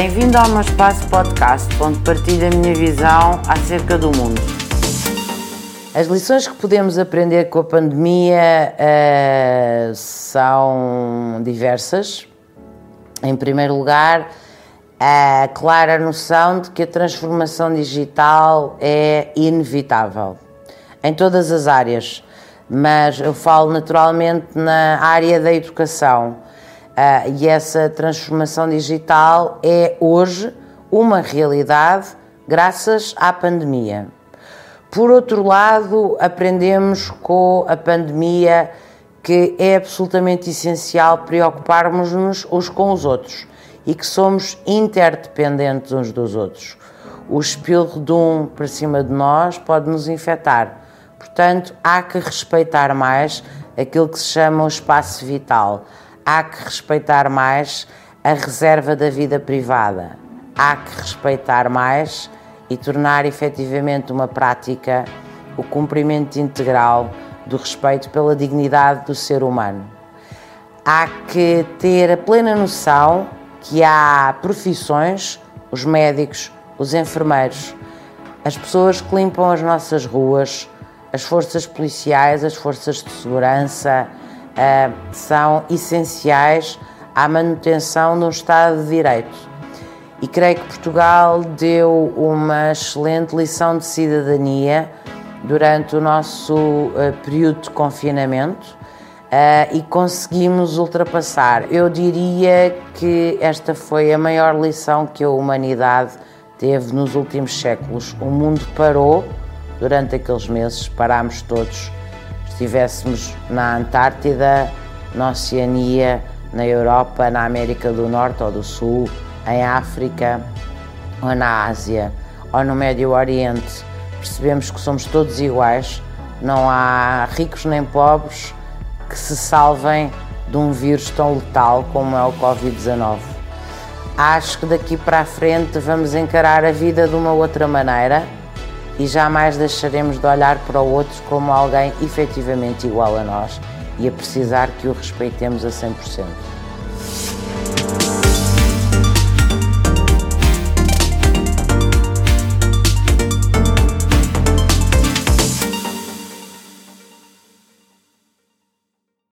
Bem-vindo ao meu espaço podcast, onde partilho a minha visão acerca do mundo. As lições que podemos aprender com a pandemia uh, são diversas. Em primeiro lugar, a clara noção de que a transformação digital é inevitável em todas as áreas, mas eu falo naturalmente na área da educação Uh, e essa transformação digital é hoje uma realidade graças à pandemia. Por outro lado, aprendemos com a pandemia que é absolutamente essencial preocuparmos-nos uns com os outros e que somos interdependentes uns dos outros. O espirro de um para cima de nós pode nos infectar. Portanto, há que respeitar mais aquilo que se chama o espaço vital há que respeitar mais a reserva da vida privada, há que respeitar mais e tornar efetivamente uma prática o cumprimento integral do respeito pela dignidade do ser humano. Há que ter a plena noção que há profissões, os médicos, os enfermeiros, as pessoas que limpam as nossas ruas, as forças policiais, as forças de segurança, uh, são essenciais à manutenção de um Estado de Direito. E creio que Portugal deu uma excelente lição de cidadania durante o nosso uh, período de confinamento uh, e conseguimos ultrapassar. Eu diria que esta foi a maior lição que a humanidade teve nos últimos séculos. O mundo parou durante aqueles meses, parámos todos estivéssemos na Antártida, na Oceania, na Europa, na América do Norte ou do Sul, em África ou na Ásia ou no Médio Oriente, percebemos que somos todos iguais, não há ricos nem pobres que se salvem de um vírus tão letal como é o Covid-19. Acho que daqui para a frente vamos encarar a vida de uma outra maneira e jamais deixaremos de olhar para o outro como alguém efetivamente igual a nós e a precisar que o respeitemos a 100%.